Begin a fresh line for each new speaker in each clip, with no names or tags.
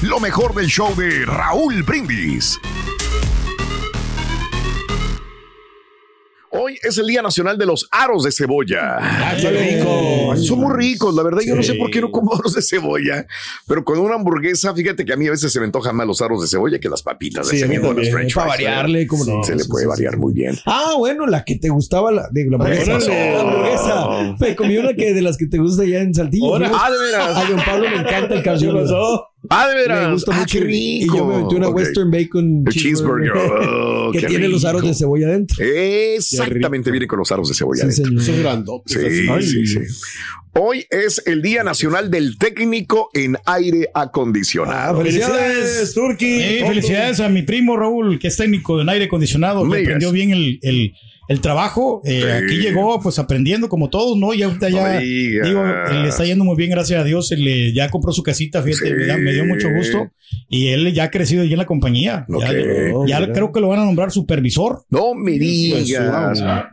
Lo mejor del show de Raúl Brindis. Hoy es el Día Nacional de los Aros de Cebolla.
Ah, qué rico.
Son muy ricos, la verdad. Yo no sé por qué no como aros de cebolla, pero con una hamburguesa, fíjate que a mí a veces se me antojan más los aros de cebolla que las papitas de. Se le puede variar muy bien.
Ah, bueno, la que te gustaba, la, digo, la hamburguesa. La hamburguesa. Me comí una que de las que te gusta allá en Saltillo.
Ah, de veras.
A don Pablo me encanta el cabello.
Ah, de veras.
Me gusta
Ah,
mucho.
qué rico.
Y yo me metí una. Western Bacon
cheeseburger. Oh,
que
qué
tiene los aros de cebolla adentro.
Exactamente, viene con los aros de cebolla.
Sí,
adentro.
señor.
Sí, sí, sí. Hoy es el Día Nacional del Técnico en Aire Acondicionado.
Ah, felicidades,
Turki. Felicidades a mi primo Raúl, que es técnico en aire acondicionado, que aprendió bien el, el, el trabajo. Eh,
Sí.
Aquí llegó pues aprendiendo como todos, ¿no? Y ahorita ya, digo, le está yendo muy bien, gracias a Dios. Él, eh, ya compró su casita, fíjate,
Sí.
me, dio mucho gusto. Y él ya ha crecido ya en la compañía. Ya, ya
mira.
creo que lo van a nombrar supervisor.
No me digas.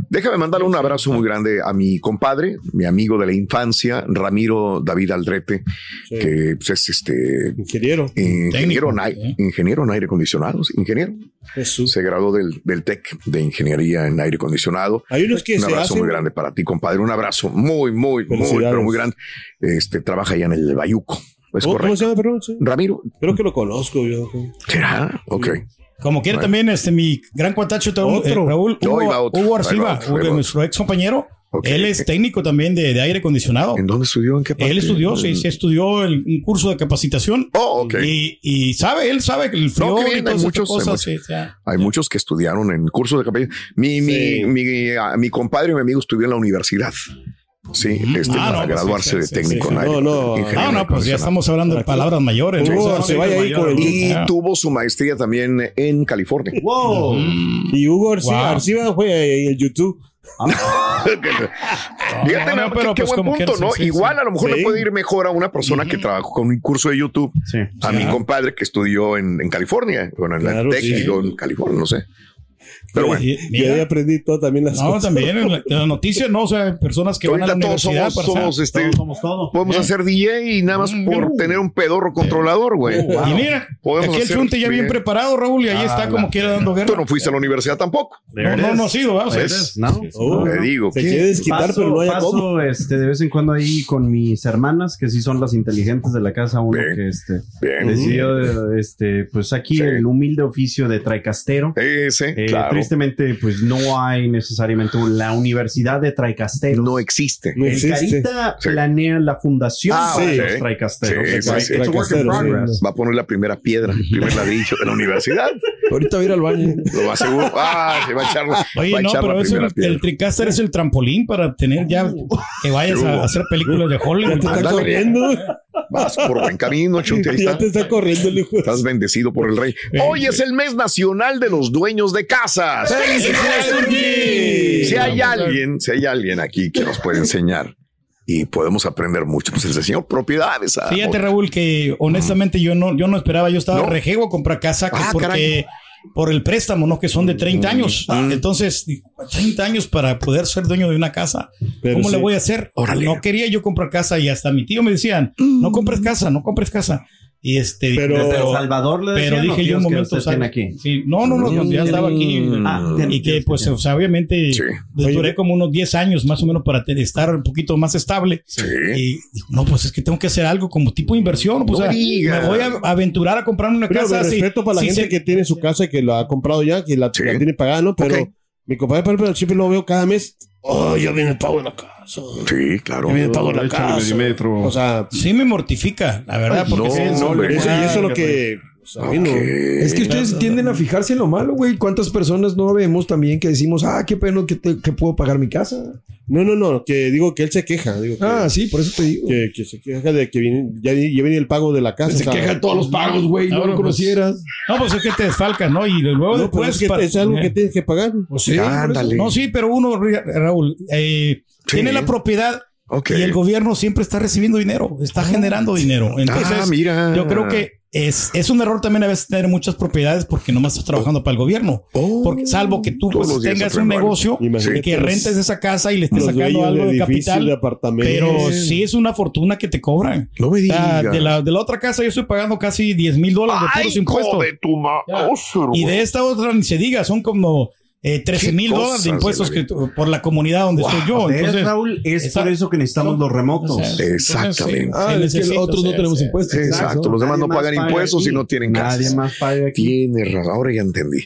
Déjame mandarle un abrazo muy grande a mi compadre, mi amigo de la infancia, Ramiro David Aldrete, que pues, es este
Ingeniero.
ingeniero, en,
Técnico,
ai-
¿eh?
ingeniero en aire acondicionado, ingeniero.
Jesús.
Se graduó del, del TEC de ingeniería en aire acondicionado.
Hay unos que
un
se
abrazo
hacen.
muy grande para ti, compadre. Un abrazo muy, muy, muy, pero muy grande. Este trabaja allá en el Bayuco. ¿Es
¿Cómo, se llama, perdón? Sí.
Ramiro,
Creo que lo conozco yo.
¿será? Ok.
Como
Bueno.
también este mi gran cuatacho eh, Raúl Hugo. Hugo Arciba, Hugo, nuestro ex compañero. Él es técnico también de, de aire acondicionado.
¿En dónde estudió? ¿En qué parte?
Él estudió, sí, sí, estudió el- un curso de capacitación.
Oh, ok.
Y, y sabe, él sabe que el frío
No,
y todas
hay muchos, hay
cosas.
muchos.
sí, o sea,
Hay muchos que estudiaron en cursos de capellán. Mi,
Sí.
mi, mi, a- mi compadre y mi amigo estudió en la universidad. Sí, este,
Ah,
para
no, pues
graduarse
sí,
de
sí,
técnico
sí.
en aire.
No, no.
Ah, no, pues ya estamos hablando de palabras mayores.
Hugo
¿no?
Arciba ahí con el-
Y
Ah.
tuvo su maestría también en California.
Wow. Y Hugo Arciba,
Wow.
Arciba fue ahí en YouTube.
Fíjate,
no, pero
qué,
pues
buen punto, ¿no?
sí,
Igual a lo mejor le puede ir mejor a una persona que trabajó con un curso de YouTube. A mi
Ajá.
compadre que estudió en, en California, bueno, en
Claro,
la Tech,
sí.
digo, en California, no sé. Pero bueno,
Y- mira,
ahí aprendí todo también las
no,
cosas.
también en la- en las noticias, no, o sea, personas que van a la
todos
universidad
somos,
para
somos, este,
todo.
podemos hacer DJ y nada más
Mm,
por
uh.
tener un pedorro controlador, güey.
Y mira,
Podemos
aquí el chunte ya bien
bien.
preparado, Raúl, y ahí está como quiera dando guerra.
Tú no fuiste a la universidad tampoco.
No, no, no ha sido, ¿verdad? O sea,
¿Ves?
¿No?
Oh,
Te digo,
Se
¿qué?
quiere desquitar,
Paso,
pero no haya
paso,
cómo.
este, de vez en cuando ahí con mis hermanas, que sí son las inteligentes de la casa, uno
Bien.
que este,
Bien.
decidió, eh, este, pues aquí
Sí.
el humilde oficio de traicastero.
Ese.
Eh,
claro.
Tristemente, pues no hay necesariamente la Universidad de Traicasteros.
No existe.
El Carita
Sí.
planea la fundación
Ah,
para
ok.
los Traicasteros.
Sí,
It's
sí,
a-
sí.
it's a work in progress.
Va a poner la primera piedra, el primer ladrillo de la universidad.
Ahorita voy a ir al baño.
Lo más seguro. Ah, se va a echar,
Oye,
va a
no,
echar la
pero eso,
primera
el,
piedra.
el TriCaster es el trampolín para tener ya que vayas a hacer películas de Hollywood.
Te está corriendo.
Vas por buen camino, Chunti. Ahí
Ya te está corriendo el hijo.
Estás bendecido por el rey. Hoy es el mes nacional de los dueños de casas. Si hay alguien, si hay alguien aquí que nos puede enseñar y podemos aprender mucho, pues es el señor propiedades. ah,
Fíjate, Raúl, que honestamente yo no, yo no esperaba, yo estaba
¿No?
rejego a comprar casa
Ah,
porque
caray.
Por el préstamo, ¿no? Que son de 30 años.
Mm.
Entonces, 30 años para poder ser dueño de una casa.
Pero
¿Cómo
sí.
le voy a hacer?
Órale.
No quería yo comprar casa y hasta mi tío me decían, no compres casa, no compres casa. Y este,
Pero-
Desde El Salvador le
pero
decían,
dije
¿o
yo un momento,
tiene
¿sabe?
aquí?
Sí, no, no, no, ya estaba aquí.
Ah, tiene
Y que, pues, o sea, obviamente
Sí.
duré como unos 10 años más o menos para estar un poquito más estable.
Sí.
Y digo, no, pues es que tengo que hacer algo como tipo de inversión. Pues,
No
o sea, me voy a aventurar a comprar una
Pero
casa. si-
respeto para la gente
se-
que tiene su casa y que la ha comprado ya, que la,
Sí.
la tiene pagada, ¿no? Pero
Ok.
mi compadre, por ejemplo, siempre lo veo cada mes. Oh, ya viene el pago de la casa.
Sí, claro.
Ya viene el pago de la casa. O sea,
Sí me mortifica, la verdad,
Ay,
porque
no,
sí,
no, hombre.
eso, y eso es lo que. Pues, a mí no.
Ok.
Es que ustedes tienden a fijarse en lo malo, güey. ¿Cuántas personas no vemos también que decimos, ah, qué pena que, te- que puedo pagar mi casa?
No, no, no, que digo que él se queja. Digo que,
Ah, sí, por eso te digo.
que, que se queja de que viene, ya, ya viene el pago de la casa.
Se
o sea,
queja de todos los pagos, güey. No lo
pues,
conocieras.
No, pues es que te desfalcas, ¿no? Y luego
No, pero
después.
es, que
para-
es algo que
eh,
tienes que pagar.
Pues sí,
Ándale.
No, sí, pero uno, Ra- Raúl, eh,
Sí.
tiene la propiedad y el gobierno siempre está recibiendo dinero, está generando dinero. Entonces,
ah, mira.
yo creo que es, es un error también a veces tener muchas propiedades porque nomás estás trabajando para el gobierno.
Oh.
Porque salvo que tú pues, tengas un negocio
Imagínate
y que rentes esa casa y le estés sacando algo de, capital.
de.
Pero sí es una fortuna que te cobran.
No me digas.
de, la, de la otra casa yo estoy pagando casi 10 mil dólares de puros impuestos.
de tu ma- oso,
Y de esta otra ni se diga, son como eh, 13 mil dólares de impuestos
de la
por la comunidad donde estoy yo.
¿Ves,
Entonces,
Raúl, es por eso que necesitamos los remotos.
o sea,
Exactamente.
entonces,
Ah, es que
necesita,
otros
o
no tenemos impuestos.
Exacto, los demás
Nadie
no pagan
paga
impuestos
aquí.
y no tienen
Nadie
casas.
más paga aquí.
Tienes razón, ahora ya entendí.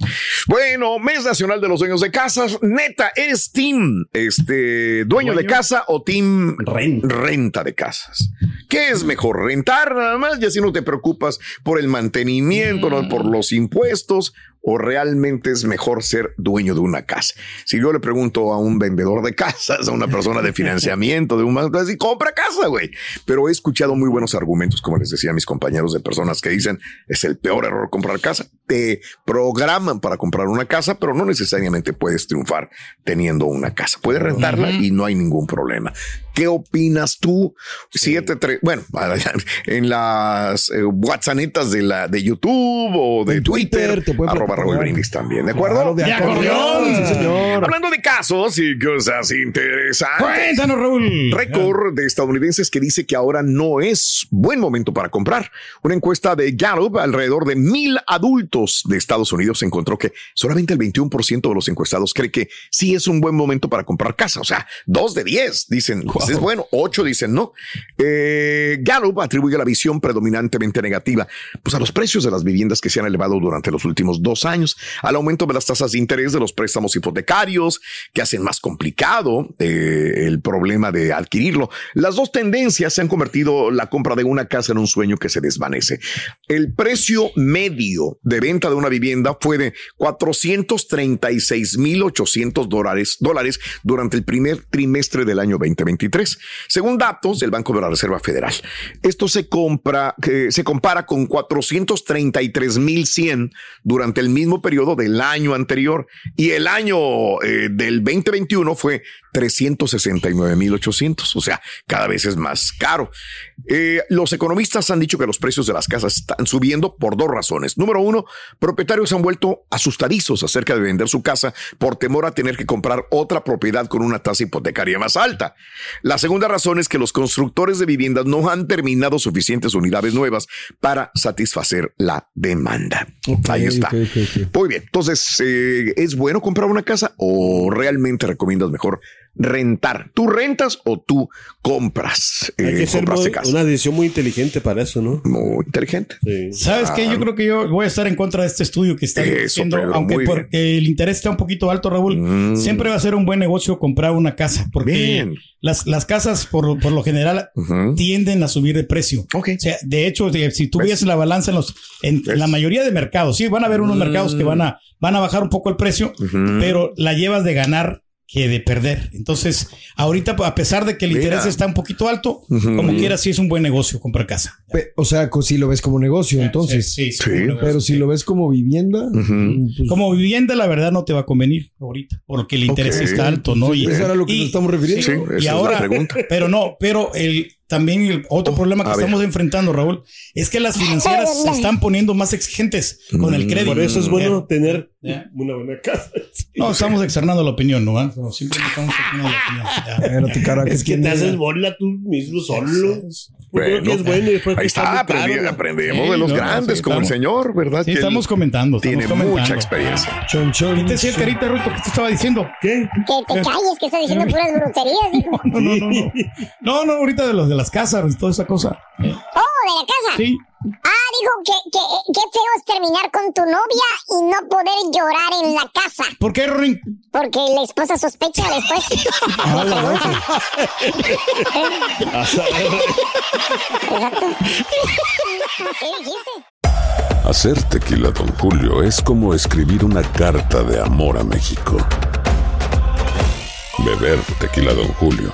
Bueno, mes nacional de los dueños de casas. Neta, ¿eres team este, dueño, de casa o team
Renta.
renta de casas? ¿Qué es mejor? ¿Rentar nada más y así no te preocupas por el mantenimiento, no por los impuestos? ¿O realmente es mejor ser dueño de una casa? Si yo le pregunto a un vendedor de casas, a una persona de financiamiento, de un banco, así, compra casa, güey. Pero he escuchado muy buenos argumentos, como les decía a mis compañeros, de personas que dicen es el peor error comprar casa. Te programan para comprar una casa, pero no necesariamente puedes triunfar teniendo una casa. Puedes rentarla y no hay ningún problema. ¿Qué opinas tú? Siete, tres, bueno, en las eh, WhatsAppitas de la de YouTube o de
En
Twitter,
Twitter te
arroba. Raúl Brindis también, ¿de acuerdo?
Claro, de
De
acordeón,
acordeón.
sí, señor.
Hablando de casos y cosas interesantes.
Cuéntanos, Raúl.
Récord de estadounidenses que dice que ahora no es buen momento para comprar. Una encuesta de Gallup, alrededor de mil adultos de Estados Unidos, encontró que solamente el 21% de los encuestados cree que sí es un buen momento para comprar casa. O sea, dos de diez dicen pues es bueno, ocho dicen no. Eh, Gallup atribuye la visión predominantemente negativa pues a los precios de las viviendas que se han elevado durante los últimos dos años, al aumento de las tasas de interés de los préstamos hipotecarios que hacen más complicado eh, el problema de adquirirlo. Las dos tendencias se han convertido la compra de una casa en un sueño que se desvanece. El precio medio de venta de una vivienda fue de 436.800 dólares, dólares durante el primer trimestre del año 2023, según datos del Banco de la Reserva Federal. Esto se compra, se compara con 433.100 durante el mismo periodo del año anterior y el año eh, del 2021 fue 369.800, o sea, cada vez es más caro. Eh, los economistas han dicho que los precios de las casas están subiendo por dos razones. Número uno, propietarios han vuelto asustadizos acerca de vender su casa por temor a tener que comprar otra propiedad con una tasa hipotecaria más alta. La segunda razón es que los constructores de viviendas no han terminado suficientes unidades nuevas para satisfacer la demanda. Ahí está. Muy bien. Entonces, eh, ¿es bueno comprar una casa o realmente recomiendas mejor rentar. ¿Tú rentas o tú compras?
Hay
eh,
que ser muy-
casa?
una decisión muy inteligente para eso, ¿no?
Muy inteligente.
¿Sabes qué? Yo creo que yo voy a estar en contra de este estudio que está
Pedro,
aunque porque el interés está un poquito alto, Raúl, siempre va a ser un buen negocio comprar una casa, porque
Bien.
las, las casas por, por lo general tienden a subir de precio. O sea, de hecho, de- si tú ves la balanza en los en la mayoría de mercados, sí, van a haber unos
Mm.
mercados que van a van a bajar un poco el precio, pero la llevas de ganar que de perder. Entonces, ahorita a pesar de que el
Mira.
interés está un poquito alto, como quiera sí es un buen negocio comprar casa.
Pe- O sea, si lo ves como negocio, entonces.
sí, sí, negocio,
Pero si lo ves como vivienda, pues,
Como vivienda, la verdad, no te va a convenir ahorita, porque el interés está alto, ¿no?
Sí, eso era lo que nos estamos refiriendo. Sí, esa
y
es la
ahora,
pregunta.
pero no, pero el también el otro problema que
a ver.
estamos enfrentando, Raúl, es que las financieras se están poniendo más exigentes con el crédito.
Por eso es bueno
Eh,
tener una buena casa.
No, estamos externando la opinión, ¿no? ¿Ah? No, simplemente estamos externando la opinión. Ya.
Espérate, carajo,
Es que
¿quién
te
es?
haces bola tú mismo solo.
Bueno,
es bueno
ahí
está
está, aprendi-
caro.
aprendemos
Sí,
de los
no,
grandes, como el
estamos-
señor, ¿verdad?
Sí, estamos comentando. estamos
Tiene
comentando.
mucha experiencia.
Chon, chon,
¿Qué te decía el carita, Ruto? ¿Qué te estaba diciendo?
¿Qué?
Que te calles, que estás diciendo puras.
No, no, no, no. No, no, ahorita de los de las casas y toda esa cosa.
Oh, de la casa.
Sí.
Ah, dijo que, que, qué feo es terminar con tu novia y no poder llorar en la casa.
¿Por qué, Rorín?
Porque la esposa sospecha después. Exacto. Así dijiste.
Hacer tequila, Don Julio, es como escribir una carta de amor a México. Beber tequila, Don Julio,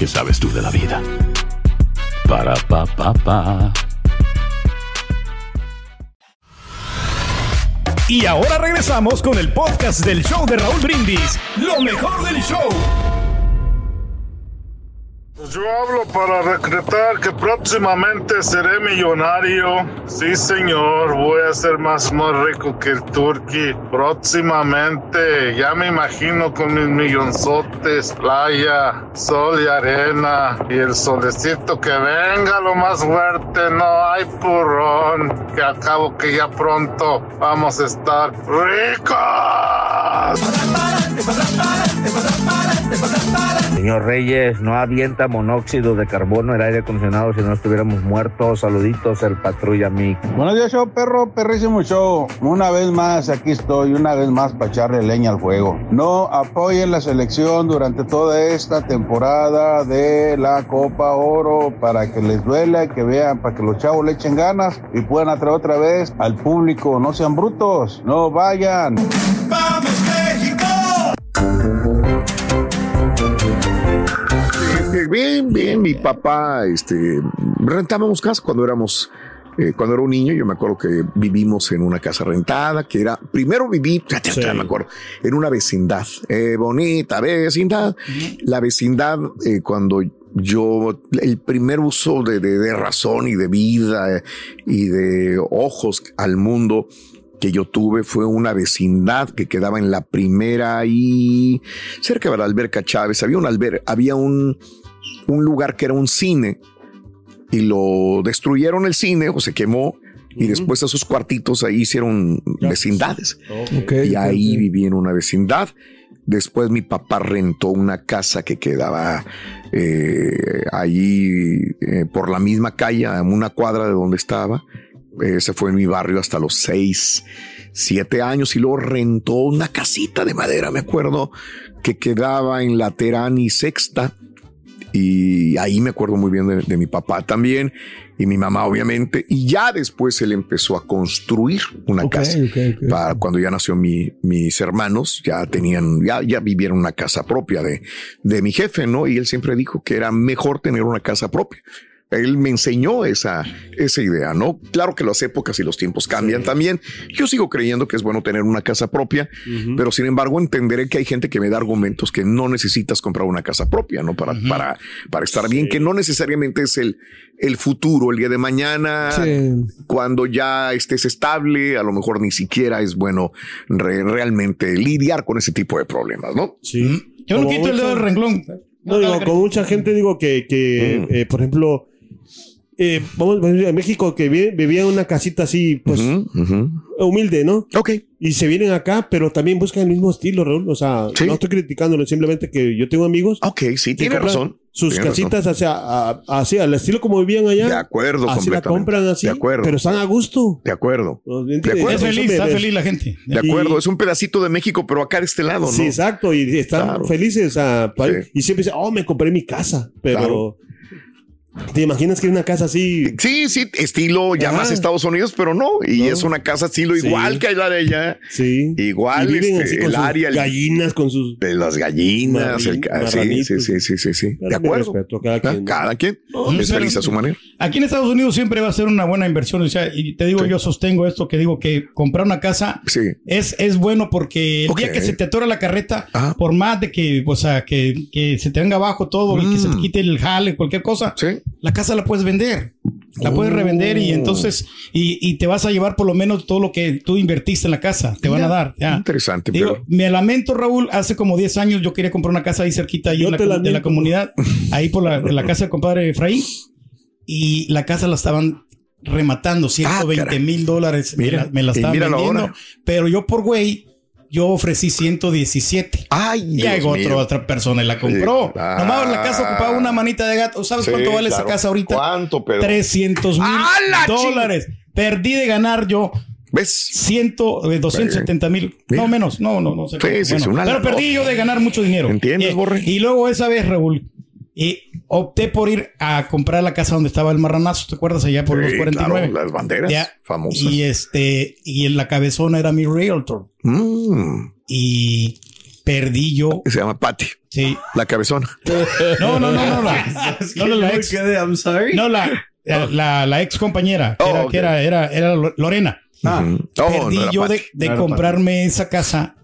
¿qué sabes tú de la vida? Para, pa, pa, pa.
Y ahora regresamos con el podcast del show de Raúl Brindis. Lo mejor del show.
Pues yo hablo para decretar que próximamente seré millonario. Sí, señor, voy a ser más, más rico que el turqui. Próximamente, ya me imagino con mis millonzotes, playa, sol y arena y el solecito que venga lo más fuerte. No hay purrón, que al cabo que ya pronto vamos a estar ricos.
Señor Reyes, no avienta monóxido de carbono el aire acondicionado si no estuviéramos muertos. Saluditos, el patrulla Mic.
Buenos días, show, perro, perrísimo show. Una vez más, aquí estoy, una vez más para echarle leña al fuego. No apoyen la selección durante toda esta temporada de la Copa Oro para que les duela y que vean, para que los chavos le echen ganas y puedan atraer otra vez al público. No sean brutos, no vayan.
Eh, Bien, bien, mi papá, este, rentábamos casa cuando éramos, eh, cuando era un niño, yo me acuerdo que vivimos en una casa rentada, que era, primero viví, ya, ya, ya me acuerdo, en una vecindad, eh, bonita vecindad, la vecindad, eh, cuando yo, el primer uso de, de- de razón y de vida eh, y de ojos al mundo, que yo tuve fue una vecindad que quedaba en la primera y cerca de la alberca Chávez. Había un alber, había un, un lugar que era un cine y lo destruyeron el cine o se quemó y después esos cuartitos ahí hicieron vecindades. y ahí viví en una vecindad. Después mi papá rentó una casa que quedaba eh, allí eh, por la misma calle, a una cuadra de donde estaba. Ese fue en mi barrio hasta los seis, siete años y luego rentó una casita de madera, me acuerdo, que quedaba en la Terani Sexta. Y ahí me acuerdo muy bien de, de mi papá también y mi mamá obviamente. Y ya después él empezó a construir una casa. Para cuando ya nació mi, mis hermanos, ya tenían, ya, ya vivieron una casa propia de, de mi jefe, ¿no? Y él siempre dijo que era mejor tener una casa propia Él me enseñó esa, esa idea, ¿no? Claro que las épocas y los tiempos cambian también. Yo sigo creyendo que es bueno tener una casa propia, pero sin embargo entenderé que hay gente que me da argumentos que no necesitas comprar una casa propia, ¿no? Para, para, para estar bien, que no necesariamente es el, el futuro, el día de mañana, cuando ya estés estable, a lo mejor ni siquiera es bueno re- realmente lidiar con ese tipo de problemas, ¿no?
Sí.
Yo no quito el dedo del renglón.
No, digo, con mucha gente digo que, que
Mm.
eh, por ejemplo, eh, vamos a decir, en México que vi- vivía en una casita así, pues, humilde, ¿no?
Ok.
Y se vienen acá, pero también buscan el mismo estilo, Raúl. O sea, no estoy criticándolo, simplemente que yo tengo amigos.
Ok, sí, tiene razón.
Sus
Tiene
casitas hacia, a- así, al estilo como vivían allá.
De acuerdo,
Así la compran así.
De acuerdo.
Pero están a gusto.
De acuerdo.
¿Me
De.
Eso me- me-
la gente.
De acuerdo, es un pedacito de México, pero acá de este lado, ¿no?
Sí, exacto, y están
Claro.
felices. o sea, pa- Y siempre dicen, oh, me compré mi casa. Pero,
Claro.
¿Te imaginas que una casa así?
Sí, sí, estilo ya
Ajá.
más Estados Unidos, pero no. Y es una casa estilo
Sí.
igual que la de allá.
Sí.
Igual
Y viven
este,
así con
el
sus
área. el-
gallinas, con sus.
de las gallinas. el sí, sí, sí, sí, sí, sí. De acuerdo.
a cada quien.
Cada quien
No,
es feliz a su manera.
Aquí en Estados Unidos siempre va a ser una buena inversión. O sea, y te digo, yo sostengo esto que digo que comprar una casa es, es bueno porque el día que se te atora la carreta, por más de que, o sea, que, que se te venga abajo todo y que se te
Mm.
quite el jale, cualquier cosa, la casa la puedes vender. La puedes revender y
Oh.
entonces, y, y te vas a llevar por lo menos todo lo que tú invertiste en la casa. Te van a dar. ya.
Interesante,
Digo,
pero-
me lamento, Raúl, hace como 10 años yo quería comprar una casa ahí cerquita, ahí
Yo
en la, de la comunidad, ahí por la, en la casa del compadre Efraín, y la casa la estaban rematando, 120 mil dólares, me
Ah, Mira,
la, me la estaban vendiendo,
ahora.
pero yo por güey, yo ofrecí 117.
Ay,
y hay otra,
mío.
otra persona y la compró.
Sí, ah.
Nomás la casa ocupaba una manita de gato. ¿Sabes
Sí,
cuánto vale
claro.
esa casa ahorita?
¿Cuánto, Pedro?
300 mil
¡Ah, la
dólares. Perdí de ganar yo.
¿Ves?
Ciento, eh, 270 mil. No menos. No, no, no sé.
Sí,
Bueno, pero perdí yo de ganar mucho dinero.
¿Entiendes,
y,
Borre?
y luego esa vez, Raúl, y opté por ir a comprar la casa donde estaba el marranazo. ¿Te acuerdas? Allá por
Sí,
los 49.
claro, las banderas
Ya.
famosas.
Y este, y en la cabezona era mi realtor.
Mm.
Y perdí yo.
Se llama Patty.
Sí.
La cabezona.
No, no, no, no, la, no, no, la ex.
I'm sorry.
No, la, la, la- la ex compañera, que,
Oh,
era,
ok.
que era, era, era Lorena.
Ah. Oh,
Perdí
no
yo de,
No
comprarme esa casa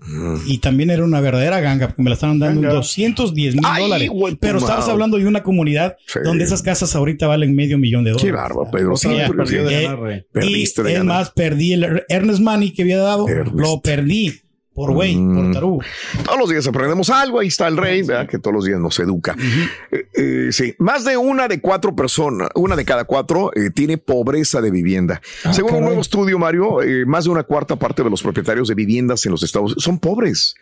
y también era una verdadera ganga porque me la estaban dando en 210 mil dólares. Pero estabas hablando de una comunidad
Sí.
donde esas casas ahorita valen medio millón de dólares.
Qué bárbaro, Pedro. Sí,
eh, es más, perdí el Ernest Money que había dado, lo perdí por güey,
Mm.
por tarugo.
Todos los días aprendemos algo. Ahí está el rey, ¿verdad? que todos los días nos educa. Eh, eh, sí, más de una de cuatro personas, una de cada cuatro, eh, tiene pobreza de vivienda.
Ah,
Según un nuevo estudio, Mario, más de una cuarta parte de los propietarios de viviendas en los Estados Unidos son pobres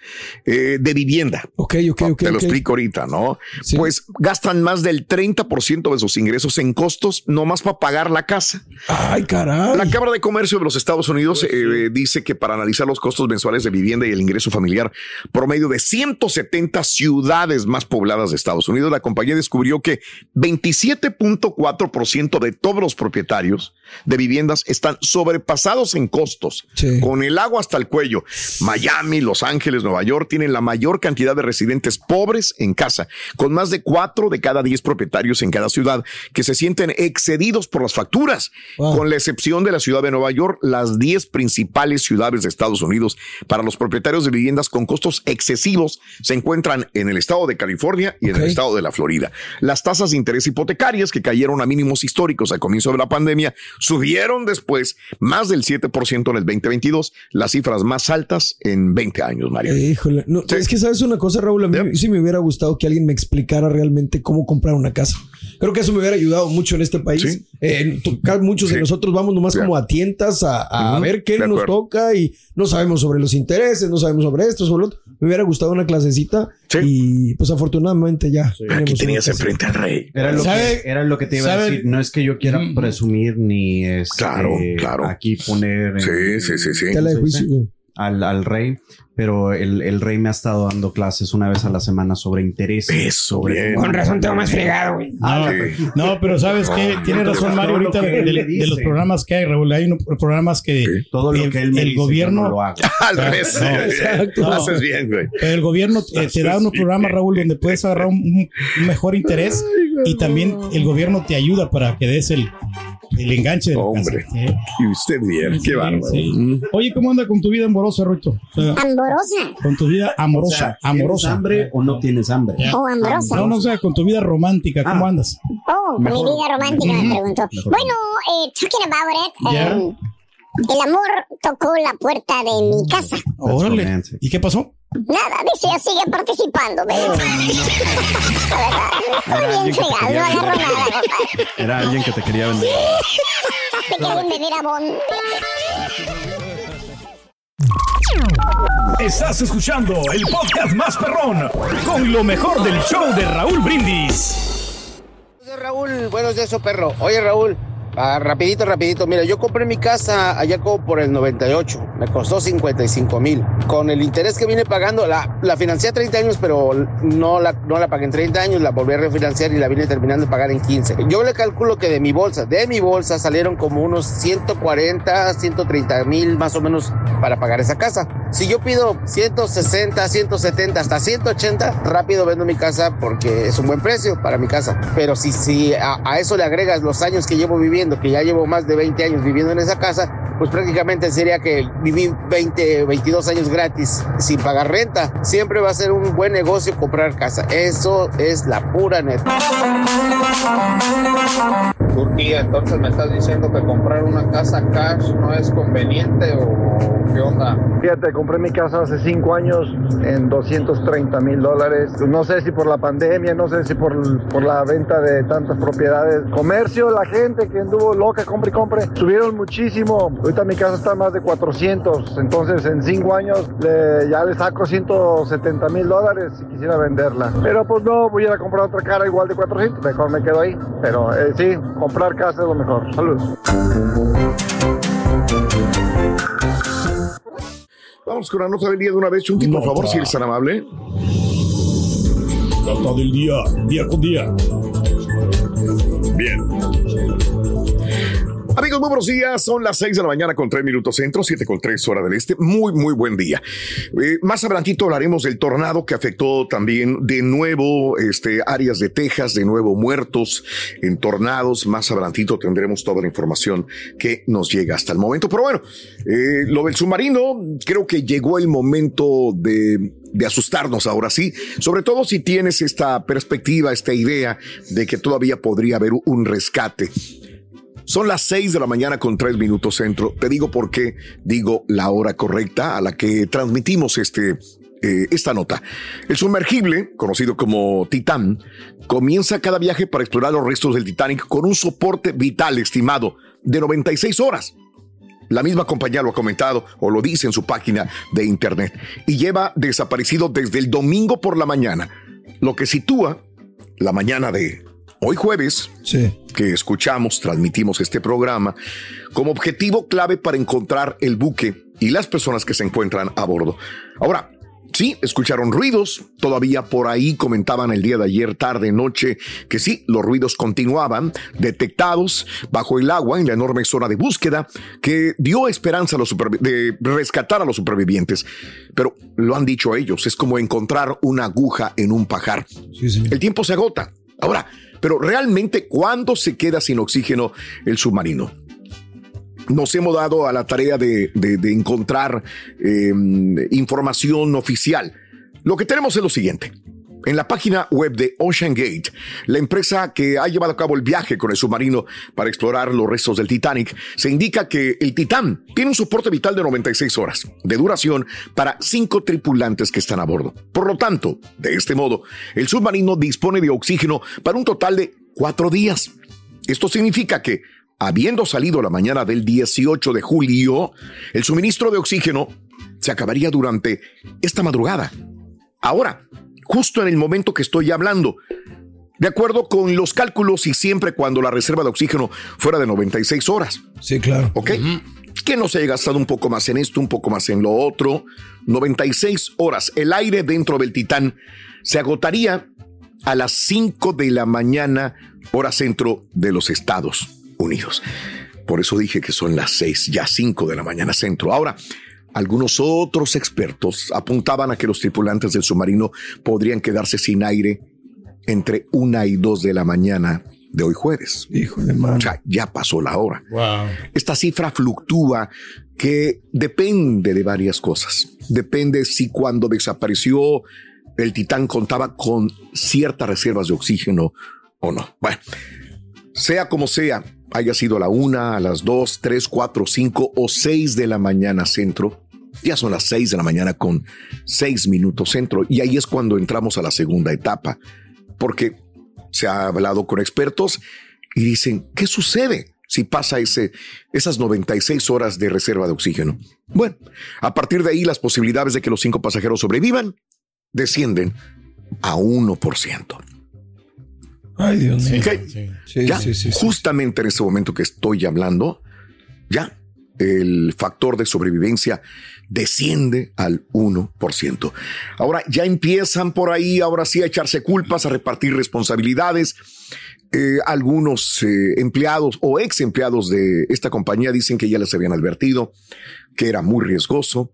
de vivienda.
Ok, ok, ok.
Te lo
ok.
explico ahorita, ¿no? Pues gastan más del 30% de sus ingresos en costos nomás para pagar la casa.
Ay, caray.
La Cámara de Comercio de los Estados Unidos eh, dice que para analizar los costos mensuales de vivienda y el ingreso familiar promedio de 170 ciudades más pobladas de Estados Unidos, la compañía descubrió que 27.4% de todos los propietarios de viviendas están sobrepasados en costos, con el agua hasta el cuello. Miami, Los Ángeles, Nueva York tienen la mayor cantidad de residentes pobres en casa, con más de 4 de cada 10 propietarios en cada ciudad que se sienten excedidos por las facturas, con la excepción de la ciudad de Nueva York, las 10 principales ciudades de Estados Unidos. Para los propietarios de viviendas con costos excesivos se encuentran en el estado de California y en el estado de la Florida. Las tasas de interés hipotecarias que cayeron a mínimos históricos al comienzo de la pandemia subieron después más del 7% en el 2022, las cifras más altas en 20 años, Mario.
Híjole, no, es que sabes una cosa, Raúl, a mí sí me hubiera gustado que alguien me explicara realmente cómo comprar una casa. Creo que eso me hubiera ayudado mucho en este país. Eh, muchos de nosotros vamos nomás como a tientas a, ver qué
de
nos
acuerdo.
toca y no sabemos sobre los intereses, no sabemos sobre esto, sobre lo otro. Me hubiera gustado una clasecita y pues afortunadamente ya. tenemos
Aquí tenías enfrente al rey.
Era lo,
¿Sabe-
que, era lo que te iba a decir. No es que yo quiera presumir ni este,
Claro, claro.
aquí poner en-
Sí, sí, sí, sí.
Tela de
¿cómo se
juicio,
al, al rey, pero el, el rey me ha estado dando clases una vez a la semana sobre interés.
Eso,
sobre
Con razón tengo más fregado, güey.
No, no, pero sabes que tiene razón Mario ahorita de, de- de los programas que hay, Raúl. Hay unos programas que
Todo lo
el,
que él me
el
dice,
gobierno
no lo hago.
Al revés.
No, exacto.
Lo haces bien, güey.
Pero el gobierno eh, te da unos programas, Raúl, donde puedes agarrar un, mejor interés y también el gobierno te ayuda para que des el, el enganche de la
Hombre.
casa. ¿eh?
Y usted bien,
Sí,
qué bárbaro.
sí.
Mm.
Oye, ¿cómo anda con tu vida amorosa, Ruito? O sea, Con tu vida amorosa,
O sea,
amorosa.
¿tienes hambre o no tienes hambre?
O ambrosa.
No, no, o sea, con tu vida romántica, ¿cómo
Ah.
andas?
Oh, mi vida romántica me preguntó.
Mejor.
Bueno, eh, talking about it, eh, el amor tocó la puerta de mi casa.
Órale. ¿Y qué pasó?
Nada, dice, ya sigue participando, baby. La verdad, estoy bien fregado, no agarro nada, compadre.
Era alguien que te quería vender.
Te quieren vender a Bond.
Estás escuchando el podcast más perrón con lo mejor del show de Raúl Brindis.
Raúl, buenos días, perro. Oye, Raúl, ah, rapidito, rapidito. Mira, yo compré mi casa allá como por el 98. Me costó 55 mil. Con el interés que vine pagando, la, la financié a 30 años, pero no la, no la pagué en 30 años, la volví a refinanciar y la vine terminando de pagar en 15. Yo le calculo que de mi bolsa, de mi bolsa salieron como unos 140, 130 mil más o menos para pagar esa casa. Si yo pido 160, 170, hasta 180, rápido vendo mi casa porque es un buen precio para mi casa. Pero si, si a, a eso le agregas los años que llevo viviendo, que ya llevo más de 20 años viviendo en esa casa, pues prácticamente sería que viví 20, 22 años gratis sin pagar renta. Siempre va a ser un buen negocio comprar casa. Eso es la pura neta.
Turquía, entonces me estás diciendo que comprar una casa cash no es conveniente o qué onda?
Fíjate, compré mi casa hace cinco años en 230 mil dólares. No sé si por la pandemia, no sé si por, por la venta de tantas propiedades. Comercio, la gente que anduvo loca, compre y compre, subieron muchísimo. Ahorita mi casa está más de 400. Entonces en cinco años ya le saco 170 mil dólares si quisiera venderla. Pero pues no, voy a ir a comprar otra cara igual de 400. Mejor me quedo ahí. Pero eh, sí, comprar casa es lo mejor. Saludos.
Vamos con la nota del día de una vez, Chunti, por favor, si eres tan amable.
Nota del día, día con día.
Bien. Amigos, muy buenos días. Son las 6 de la mañana con 3 minutos centro, 7 con 3 hora del este. Muy, muy buen día. Eh, más adelantito hablaremos del tornado que afectó también de nuevo este, áreas de Texas, de nuevo muertos en tornados. Más adelantito tendremos toda la información que nos llega hasta el momento. Pero bueno, eh, lo del submarino, creo que llegó el momento de de asustarnos ahora sí, sobre todo si tienes esta perspectiva, esta idea de que todavía podría haber un rescate. Son las 6 de la mañana con 3 minutos centro. Te digo por qué digo la hora correcta a la que transmitimos este, eh, esta nota. El sumergible, conocido como Titán, comienza cada viaje para explorar los restos del Titanic con un soporte vital estimado de 96 horas. La misma compañía lo ha comentado o lo dice en su página de internet y lleva desaparecido desde el domingo por la mañana, lo que sitúa la mañana de hoy jueves, que escuchamos, transmitimos este programa, como objetivo clave para encontrar el buque y las personas que se encuentran a bordo. Ahora, Sí, escucharon ruidos. Todavía por ahí comentaban el día de ayer, tarde, noche, que sí, los ruidos continuaban, detectados bajo el agua en la enorme zona de búsqueda que dio esperanza a los de rescatar a los supervivientes. Pero lo han dicho ellos, es como encontrar una aguja en un pajar. El tiempo se agota. Ahora, pero realmente, ¿cuándo se queda sin oxígeno el submarino? nos hemos dado a la tarea de, encontrar eh, información oficial. Lo que tenemos es lo siguiente. En la página web de Ocean Gate, la empresa que ha llevado a cabo el viaje con el submarino para explorar los restos del Titanic, se indica que el Titán tiene un soporte vital de 96 horas de duración para cinco tripulantes que están a bordo. Por lo tanto, de este modo, el submarino dispone de oxígeno para un total de cuatro días. Esto significa que, habiendo salido la mañana del 18 de julio, el suministro de oxígeno se acabaría durante esta madrugada. Ahora, justo en el momento que estoy hablando, de acuerdo con los cálculos y siempre cuando la reserva de oxígeno fuera de 96 horas.
Sí, claro.
¿Ok? que no se haya gastado un poco más en esto, un poco más en lo otro. 96 horas. El aire dentro del Titán se agotaría a las 5 de la mañana, hora centro de los Estados Unidos. Por eso dije que son las 6, ya 5 de la mañana centro. Ahora, algunos otros expertos apuntaban a que los tripulantes del submarino podrían quedarse sin aire entre 1 y 2 de la mañana de hoy jueves.
Híjole, man.
O sea, ya pasó la hora. Esta cifra fluctúa que depende de varias cosas. Depende si cuando desapareció el Titán contaba con ciertas reservas de oxígeno o no. Bueno, sea como sea, haya sido a la una, a las dos, tres, cuatro, cinco o seis de la mañana centro, ya son las seis de la mañana con seis minutos centro y ahí es cuando entramos a la segunda etapa, porque se ha hablado con expertos y dicen, ¿qué sucede? si pasa ese, esas 96 horas de reserva de oxígeno. Bueno, a partir de ahí las posibilidades de que los cinco pasajeros sobrevivan descienden a 1%.
Ay, Dios mío.
Ok. ya, justamente en este momento que estoy hablando, ya el factor de sobrevivencia desciende al 1%. Ahora ya empiezan por ahí, ahora sí, a echarse culpas, a repartir responsabilidades. Eh, algunos eh, empleados o ex empleados de esta compañía dicen que ya les habían advertido que era muy riesgoso,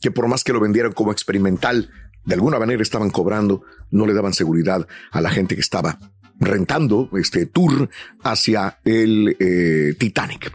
que por más que lo vendieran como experimental, de alguna manera estaban cobrando, no le daban seguridad a la gente que estaba rentando este tour hacia el eh, Titanic.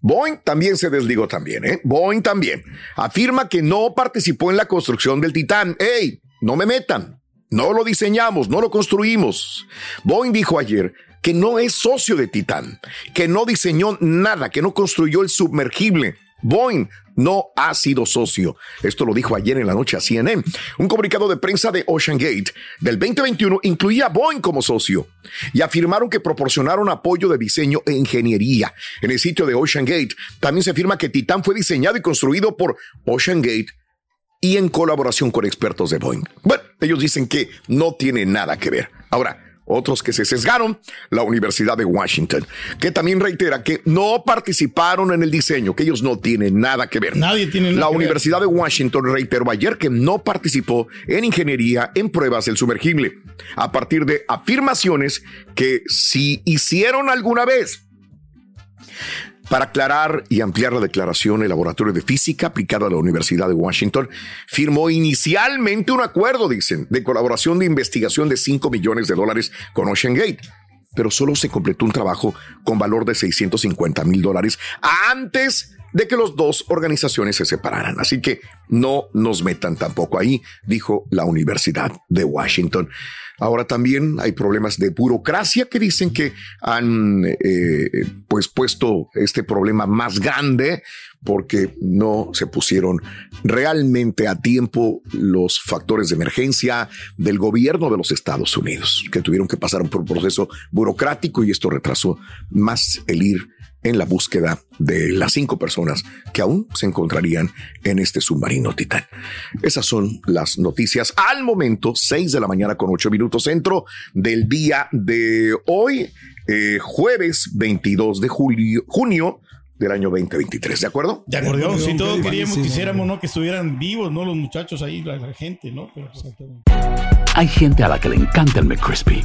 Boeing también se desligó también, ¿eh? Boeing también. Afirma que no participó en la construcción del Titán. ¡Ey! No me metan. No lo diseñamos, no lo construimos. Boeing dijo ayer que no es socio de Titán, que no diseñó nada, que no construyó el submergible. Boeing no ha sido socio. Esto lo dijo ayer en la noche a CNN. Un comunicado de prensa de Ocean Gate del 2021 incluía a Boeing como socio y afirmaron que proporcionaron apoyo de diseño e ingeniería. En el sitio de Ocean Gate también se afirma que Titan fue diseñado y construido por Ocean Gate y en colaboración con expertos de Boeing. Bueno, ellos dicen que no tiene nada que ver. Ahora, otros que se sesgaron, la Universidad de Washington, que también reitera que no participaron en el diseño, que ellos no tienen nada que ver.
Nadie tiene nada
La
que
Universidad de Washington reiteró ayer que no participó en ingeniería en pruebas del sumergible, a partir de afirmaciones que si hicieron alguna vez. Para aclarar y ampliar la declaración, el Laboratorio de Física aplicado a la Universidad de Washington firmó inicialmente un acuerdo, dicen, de colaboración de investigación de 5 millones de dólares con Ocean Gate, pero solo se completó un trabajo con valor de 650 mil dólares antes de que las dos organizaciones se separaran. Así que no nos metan tampoco ahí, dijo la Universidad de Washington. Ahora también hay problemas de burocracia que dicen que han eh, pues puesto este problema más grande porque no se pusieron realmente a tiempo los factores de emergencia del gobierno de los Estados Unidos, que tuvieron que pasar por un proceso burocrático y esto retrasó más el ir en la búsqueda de las cinco personas que aún se encontrarían en este submarino Titán. Esas son las noticias al momento, 6 de la mañana con 8 minutos centro del día de hoy, eh, jueves 22 de julio, junio del año 2023, ¿de acuerdo?
De acuerdo, si todos queríamos, quisiéramos, ¿no? Que estuvieran vivos, ¿no? Los muchachos ahí, la, la gente, ¿no? Pero,
Hay gente a la que le encanta el McCrispy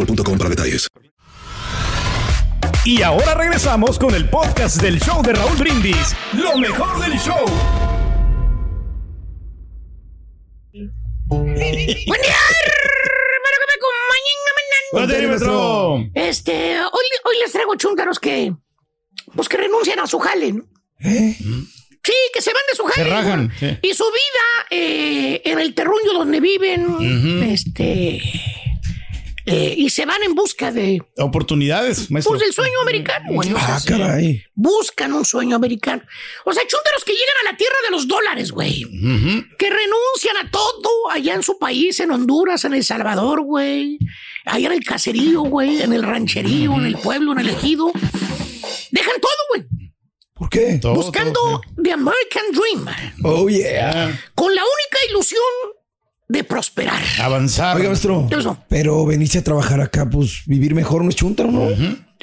boostmobile.com para detalles.
Y ahora regresamos con el podcast del show de Raúl Brindis. Lo mejor del show.
Buen día. Este, hoy, hoy les traigo chúntaros que, pues que renuncian a su jale, ¿no? Sí, que se van de su jale.
Se rajan,
¿no?
sí.
Y su vida eh, en el terruño donde viven, este, eh, y se van en busca de,
Oportunidades, maestro.
pues, del sueño americano, güey. O sea,
Ah, caray.
Buscan un sueño americano. O sea, chúntaros que llegan a la tierra de los dólares, güey. Que renuncian a todo allá en su país, en Honduras, en El Salvador, güey. Allá en el caserío, güey. En el rancherío, en el pueblo, en el ejido. Dejan todo, güey.
¿Por qué?
Buscando The American Dream.
Oh, yeah.
Con la única ilusión de prosperar.
Avanzar.
Oiga, maestro.
¿Qué pasó?
Pero venirse a trabajar acá, pues vivir mejor no es chuntaro, ¿no?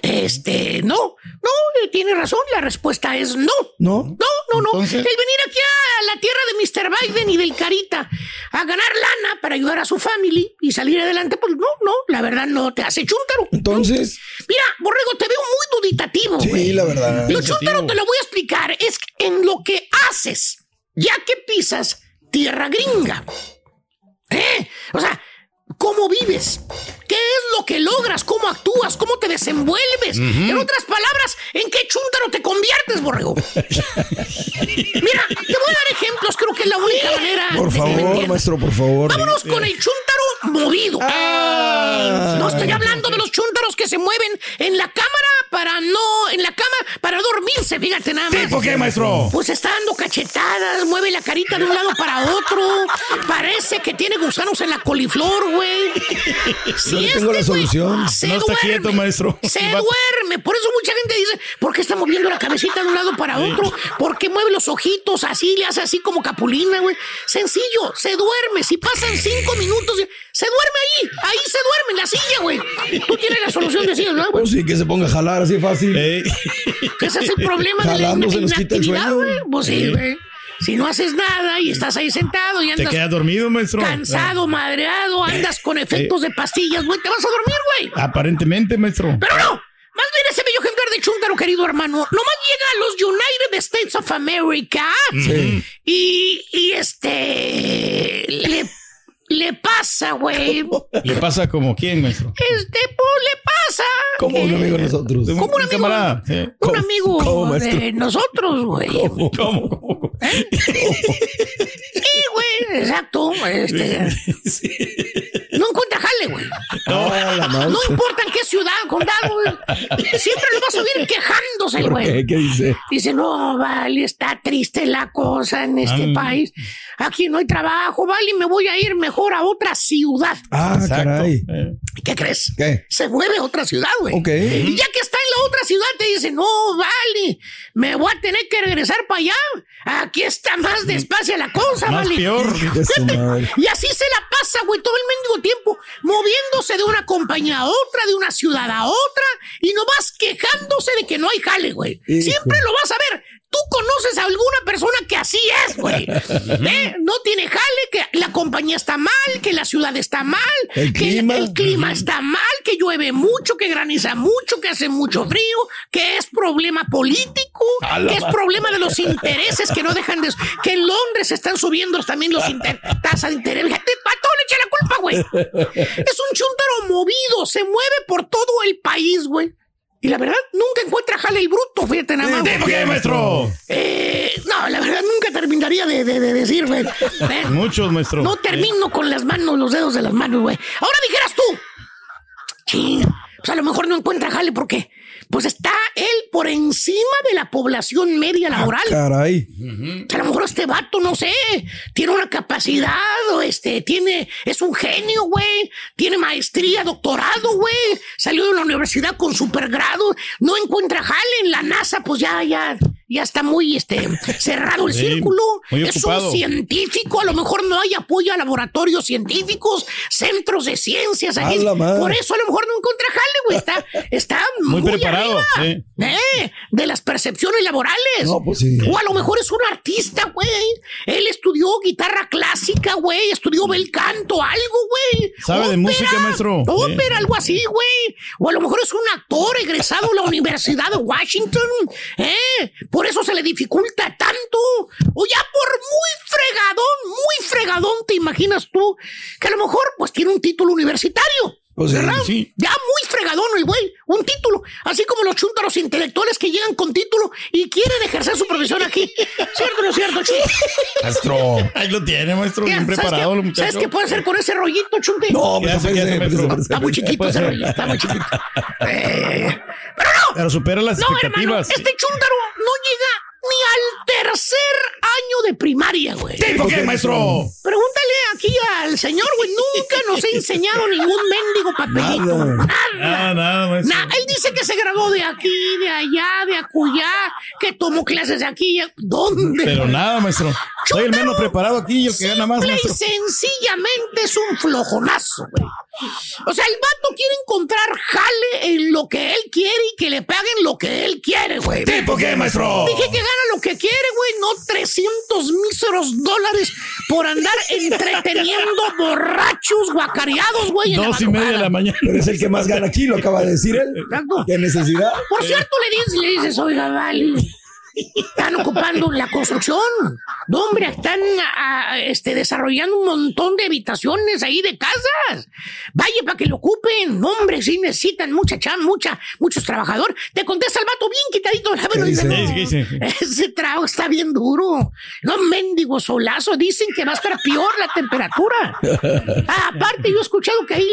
Este, no, no, eh, tiene razón. La respuesta es no.
¿No?
No, no, no.
Entonces-
El venir aquí a la tierra de Mr. Biden y del Carita a ganar lana para ayudar a su family y salir adelante, pues no, no, la verdad no te hace chúntaro.
Entonces.
Mira, Borrego, te veo muy duditativo.
Sí, la verdad.
Lo chúntaro te lo voy a explicar. Es en lo que haces, ya que pisas tierra gringa. ¿Eh? O sea, ¿cómo vives? ¿Qué es lo que logras? ¿Cómo actúas? ¿Cómo te desenvuelves? En otras palabras, ¿en qué chúntaro te conviertes, borrego? Mira, te voy a dar ejemplos, creo que es la única manera
Por
de
favor, maestro, por favor.
Vámonos con el chúntaro movido. no estoy hablando de los chúntaros que se mueven en la cámara para no, en la cama para dormirse, fíjate nada más.
¿Tipo qué, maestro?
Pues está dando cachetadas, mueve la carita de un lado para otro. Parece que tiene gusanos en la coliflor, güey.
Yo le tengo la solución.
No está
duerme.
quieto, maestro.
Se duerme. Por eso mucha gente dice, ¿por qué está moviendo la cabecita de un lado para otro? Porque mueve los ojitos así, le hace así como capulina, güey. Sencillo, se duerme. Si pasan cinco minutos, se duerme ahí. Ahí se duerme en la silla, güey. Tú tienes la solución de silla, ¿no, güey?
Pues sí, que se ponga a jalar así fácil.
Ese es el problema de la
Jalando se nos quita el
inactividad,
sueño.
güey. Pues Sí. güey. Si no haces nada y estás ahí sentado y
¿Te
andas
quedas dormido, maestro?
cansado, madreado, andas con efectos de pastillas, güey, te vas a dormir, güey.
Aparentemente, maestro.
Pero no, más bien ese bello ejemplar de Chuntaro, querido hermano, nomás llega a los United States of America
Sí.
y, y este le, le pasa, güey.
¿Le pasa como quién, maestro?
Este, pues le pasa.
Como un amigo de nosotros.
Como un amigo. Camarada.
Un amigo
cómo,
de nosotros, güey.
¿Cómo? ¿Cómo?
Sí, güey, exacto. Este, No encuentra jale, güey.
Ah, la madre.
No importa en qué ciudad, condado, güey. Siempre lo vas a oír quejándose,
¿Por
güey.
qué? ¿Qué dice?
Dice, no, vale, está triste la cosa en este
Ah.
país. Aquí no hay trabajo, vale, me voy a ir mejor a otra ciudad.
Ah, caray.
¿Qué crees?
¿Qué?
Se mueve a otra ciudad, güey.
Ok.
Y ya que está en la otra ciudad, te dice, no, vale, me voy a tener que regresar para allá. Aquí está más despacia la cosa,
Más
vale.
peor.
Y así se la pasa, güey, todo el mendigo tiempo, moviéndose de una compañía a otra, de una ciudad a otra, y no vas quejándose de que no hay jale, güey. Siempre lo vas a ver. Tú conoces a alguna persona que así es, güey. ¿Eh? No tiene jale, que la compañía está mal, que la ciudad está mal,
El
que
clima.
el clima está mal, que llueve mucho, que graniza mucho, que hace mucho frío, que es problema político, que es problema de los intereses que no dejan de... Que en Londres están subiendo también los inter- tasas de interés. Pa' todo le echa la culpa, güey. Es un chúntaro movido, se mueve por todo el país, güey. Y la verdad, nunca encuentra jale el bruto, fíjate nada más.
¿Tipo
güey.
qué, maestro?
Eh, no, la verdad, nunca terminaría de, de- de decir, güey. Eh,
Muchos, maestro.
no termino con las manos, los dedos de las manos, güey. Ahora dijeras tú. Sí, pues a lo mejor no encuentra jale porque pues está él por encima de la población media laboral.
Caray.
A lo mejor este vato, no sé, tiene una capacidad o este, tiene, es un genio, güey, tiene maestría, doctorado, güey, salió de la universidad con supergrado, no encuentra jale en la NASA, pues ya, ya, ya está muy, este, cerrado el
Sí,
círculo. es
ocupado.
un científico, a lo mejor no hay apoyo a laboratorios científicos, centros de ciencias aquí. Por eso a lo mejor no encuentra jale, güey, está, está
Muy
muy,
preparado,
arriba,
sí.
¿eh? de las percepciones laborales.
No, pues sí.
O a lo mejor es un artista, güey. Él estudió guitarra clásica, güey. Estudió bel canto, algo, güey.
¿Sabe de música, maestro?
Ópera, algo así, güey. O a lo mejor es un actor egresado de la Universidad de Washington. ¿eh? Por eso se le dificulta tanto. O ya por muy fregadón, muy fregadón, te imaginas tú que a lo mejor pues tiene un título universitario.
Pues sí,
¿Verdad?
sí.
Ya muy fregadón el güey. Un título. Así como los chúntaros intelectuales que llegan con título y quieren ejercer su profesión aquí. ¿Cierto o no es cierto?
Maestro. Ahí lo tiene, maestro. Bien
¿sabes
preparado, muchachos.
¿Sabes qué puede hacer con ese rollito, Chunti?
No, maestro.
ya sé.
Está muy chiquito ese rollito, está muy chiquito. Eh,
Pero supera las
no, hermano,
expectativas.
este chúntaro no llega ni al tercer año de primaria, güey.
¿Tipo qué, maestro?
Pregúntale aquí al señor, güey. Nunca nos ha enseñado ningún mendigo papelito.
Nada.
Nada.
Nada, nada, maestro.
Nah, él dice que se graduó de aquí, de allá, de acullá, que tomó clases de aquí. ¿Dónde?
Pero nada, maestro. Soy el menos preparado aquí y el que gana más,
Simple y
maestro.
sencillamente es un flojonazo, güey. O sea, el vato quiere encontrar jale en lo que él quiere y que le paguen lo que él quiere, güey.
¿Tipo qué, maestro?
Dije que gana lo que quiere, güey, no 300 míseros dólares por andar entreteniendo borrachos guacareados, güey. en la
Dos y media de la mañana.
Pero es el que más gana aquí, lo acaba de decir él.
Exacto.
¿Qué necesidad?
Por cierto, le dices, le dices, oiga, vale, están ocupando la construcción. No, hombre, están ah, este, desarrollando un montón de habitaciones ahí de casas. Vaya para que lo ocupen. No, hombre, sí necesitan mucha chamba, mucha, muchos trabajadores. Te contesta el vato bien quitadito. A
¿Qué dice?
no. Ese trabajo está bien duro. No, mendigo solazo. Dicen que va a estar peor la temperatura. Ah, aparte, yo he escuchado que ahí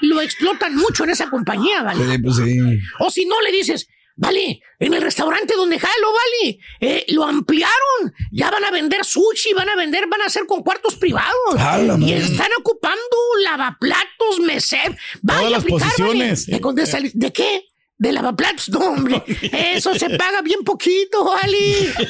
lo explotan mucho en esa compañía, ¿vale?
Sí, pues sí.
O si no, le dices, vale, en el restaurante donde jalo, vale, eh, lo ampliaron. Ya van a vender sushi, van a vender, van a hacer con cuartos privados.
La
y están ocupando lavaplatos, mesero. Vaya
Todas
a
las
aplicar,
posiciones.
Vale. Le contesta, ¿de qué? De lavaplatos, no, hombre. Eso se paga bien poquito, vale.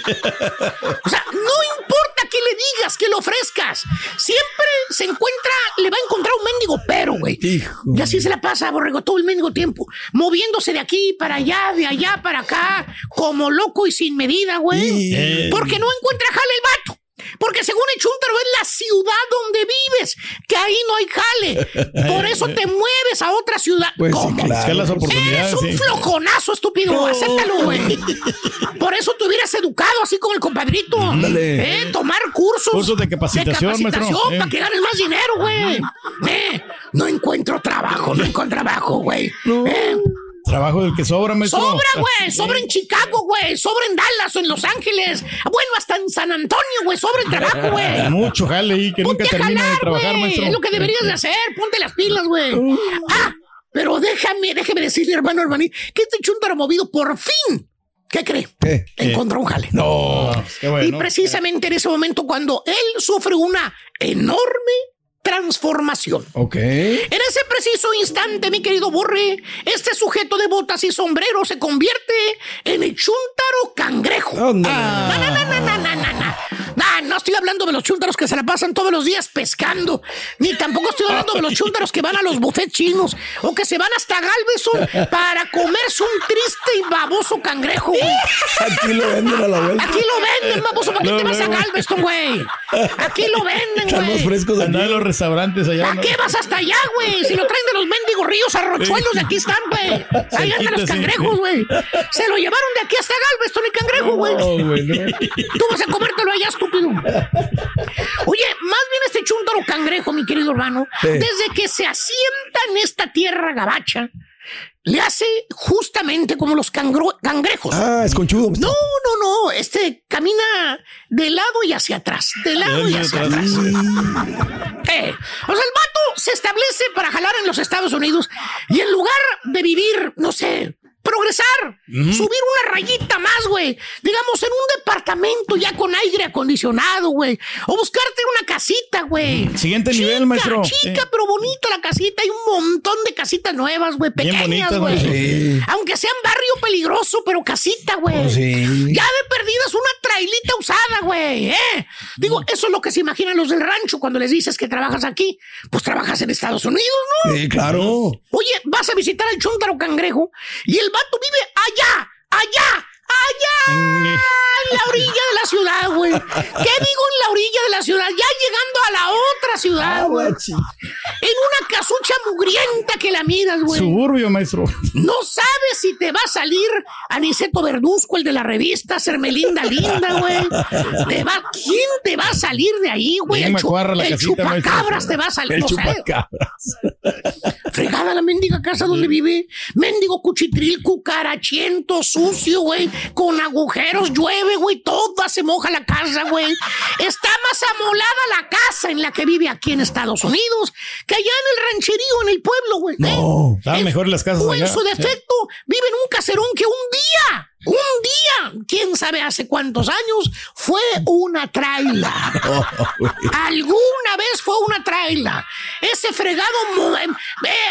O sea, no importa que le digas, que lo ofrezcas. Siempre se encuentra, le va a encontrar un mendigo pero, güey. Y así se la pasa, borrego, todo el mendigo tiempo. Moviéndose de aquí para allá, de allá para acá, como loco y sin medida, güey. Porque no encuentra jale el vato. Porque según Chuntaro es la ciudad donde vives, que ahí no hay jale. Por eso te mueves a otra ciudad.
Pues sí,
¿Cómo?
claro.
Es que las
Eres un
sí.
flojonazo, estúpido.
No.
Acéptalo, güey. Por eso te hubieras educado así como el compadrito.
Ándale.
Eh, tomar cursos.
Cursos de capacitación,
de capacitación
maestro. Eh.
para que ganes más dinero, güey. Eh, no encuentro trabajo, no encuentro trabajo, güey. Eh,
Trabajo del que sobra, maestro.
Sobra, güey. Sobra en Chicago, güey. Sobra en Dallas o en Los Ángeles. Bueno, hasta en San Antonio, güey. Sobra en trabajo, güey.
Mucho jale ahí que
Ponte
nunca
a
termina de
jalar,
trabajar, maestro.
Es lo que deberías de hacer. Ponte las pilas, güey. Ah, pero déjame, déjeme decirle, hermano Hermaní, que este chuntaro movido por fin. ¿Qué cree?
¿Qué?
Encontró un jale.
No, qué bueno.
Y precisamente en ese momento cuando él sufre una enorme transformación.
Ok.
En ese preciso instante, mi querido Borre, este sujeto de botas y sombrero se convierte en el chuntaro cangrejo.
Ándale.
No, no, no, no. Estoy hablando de los chúntaros que se la pasan todos los días pescando, ni tampoco estoy hablando de los chúntaros que van a los buffets chinos o que se van hasta Galveston para comerse un triste y baboso cangrejo. güey.
Aquí lo venden a la vuelta.
Aquí lo venden, baboso, ¿para qué
No,
te vas a. Galveston, güey? Aquí lo venden,
Están
güey.
frescos
Andar en los restaurantes allá.
¿Para
¿no?
qué vas hasta allá, güey? Si lo traen de los mendigos ríos arrochuelos de aquí están, güey. Ahí andan los cangrejos, güey. Se lo llevaron de aquí hasta Galveston el cangrejo, güey.
No, güey, no.
Tú vas a comértelo allá, estúpido. Oye, más bien este chúntaro cangrejo, mi querido hermano,
Sí.
desde que se asienta en esta tierra gabacha, le hace justamente como los cangrejos.
Ah, es conchudo.
No, no, no. Este camina de lado y hacia atrás. De lado y hacia
atrás.
atrás. Eh, o sea, el vato se establece para jalar en los Estados Unidos y en lugar de vivir, no sé, progresar, subir una rayita más, güey. Digamos, en un departamento ya con aire acondicionado, güey. O buscarte una casita, güey.
Siguiente
Chica,
nivel, maestro.
Chica,
Sí.
pero bonita la casita. Hay un montón de casitas nuevas, güey, pequeñas, güey.
Sí.
Aunque sean barrio peligroso, pero casita, güey.
Sí.
Ya de perdidas una trailita usada, güey. ¿eh? Digo, eso es lo que se imaginan los del rancho cuando les dices que trabajas aquí. Pues trabajas en Estados Unidos, ¿no?
Sí, claro.
Oye, vas a visitar al Chuntaro Cangrejo y el vato vive allá, allá, allá. En la orilla de la ciudad, güey. ¿Qué digo en la la orilla de la ciudad, ya llegando a la otra ciudad, güey. En una casucha mugrienta que la miras, güey.
Suburbio, maestro.
No sabes si te va a salir Aniceto Verduzco, el de la revista Sermelinda Linda, güey. ¿Quién te va a salir de ahí, güey? El, chupacabras
maestro.
te va a salir.
El
no
chupacabras.
Fregada la mendiga casa donde vive. Mendigo cuchitril, cucarachiento, sucio, güey. Con agujeros, llueve, güey. Toda se moja la casa, güey. Está más amolada la casa en la que vive aquí en Estados Unidos que allá en el rancherío, en el pueblo, güey. ¿eh?
No, estaban mejor las casas
O en
allá.
su defecto, vive en un caserón que un día, un día, quién sabe hace cuántos años, fue una traila. Alguna vez fue una traila. Ese fregado, mo- eh,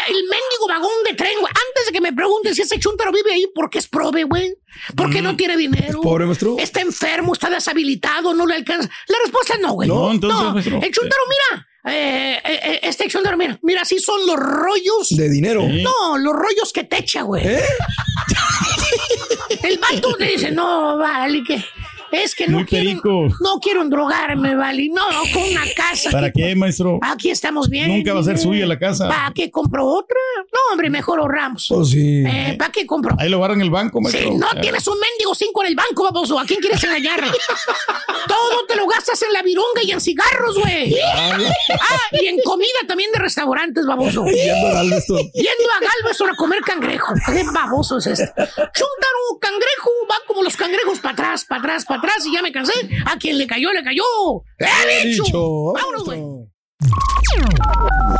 el mendigo vagón de tren, güey. Antes de que me pregunten si ese chuntaro vive ahí, porque es prove, güey. Porque no tiene dinero.
pobre, maestro?
Está enfermo, está deshabilitado, no le alcanza. La respuesta es no, güey.
No, entonces, maestro.
El chuntaro, mira. eh, eh, eh, este chuntaro, mira, mira, así son los rollos.
De dinero.
No, los rollos que te echa, güey. El vato dice, no, vale, que es que no
Muy
quiero,
perico.
no quiero endrogarme, vale. No, con una casa.
¿Para
que-
qué, maestro?
Aquí estamos bien.
Nunca va a ser suya la casa.
¿Para qué compro otra? No, hombre, mejor ahorramos.
Pues sí.
Eh, ¿Para qué compro?
Ahí lo guardan en el banco, maestro.
Si no
Eh.
tienes un mendigo cinco en el banco, baboso, ¿a quién quieres engañar? Todo te lo gastas en la virunga y en cigarros, güey. Ah, y en comida también de restaurantes, baboso.
Yendo a Galveston.
Yendo a Galveston a comer cangrejo. Qué baboso es este. Chuntaro, cangrejo, va como los cangrejos para atrás, para atrás, para atrás y ya me cansé. A quien le cayó, le cayó. ¡Eh, bicho!
Dicho.
Vámonos, güey.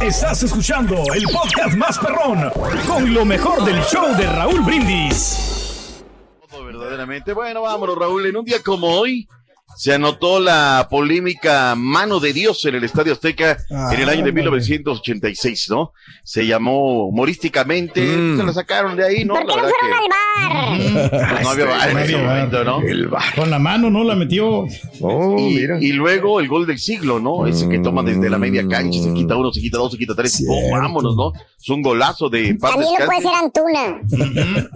Estás escuchando el podcast más perrón con lo mejor del show de Raúl Brindis.
verdaderamente. Bueno, vámonos, Raúl. En un día como hoy se anotó la polémica mano de Dios en el Estadio Azteca
Ah,
en el año de
ándale.
1986, ¿no? Se llamó humorísticamente, se la sacaron de ahí, ¿no?
¿Por qué
La
no fueron al bar?
que pues, no había bar en
No
ese
bar.
momento, ¿no?
Con la mano, ¿no? La metió.
Oh,
Y,
mira.
y luego el gol del siglo, ¿no? Ese que toma desde la media cancha, se quita uno, se quita dos, se quita tres.
Cierto.
vámonos, ¿no? Es un golazo de paz
También lo puede ser Antuna.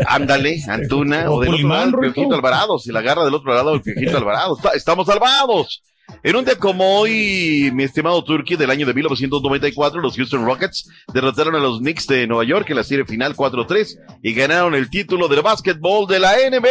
Ándale, Antuna,
O
o del otro lado, el Alvarado, si la agarra del otro lado, el Piojito Alvarado. Está- estamos salvados. En un día como hoy, mi estimado Turkey, del año de 1994, los Houston Rockets derrotaron a los Knicks de Nueva York en la serie final 4-3 y ganaron el título del básquetbol de la NBA.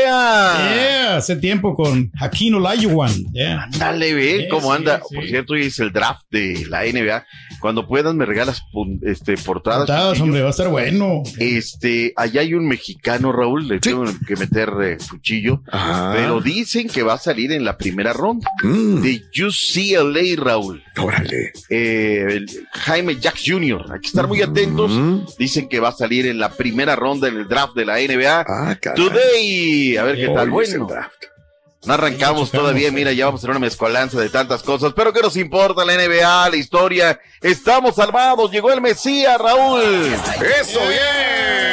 Yeah, hace tiempo con Hakeem Olajuwon. Yeah.
Dale, ve
Sí,
cómo
sí,
anda.
sí.
Por cierto, hoy es el draft de la NBA. Cuando puedas me regalas este, portadas.
Portadas, hombre, va a estar bueno.
Este, allá hay un mexicano, Raúl, le tengo que meter eh, cuchillo,
Ajá.
pero dicen que va a salir en la primera ronda
Mm,
de UCLA, Raúl.
órale.
Eh, el Jaime Jack Jr. Hay que estar muy atentos.
Mm.
Dicen que va a salir en la primera ronda en el draft de la NBA.
Ah, caray.
Today. A ver qué tal. Bueno,
draft.
no arrancamos todavía. Mira, ya vamos a tener una mezcolanza de tantas cosas. Pero ¿qué nos importa la NBA, la historia? Estamos salvados. Llegó el Mesías, Raúl.
Eso, bien.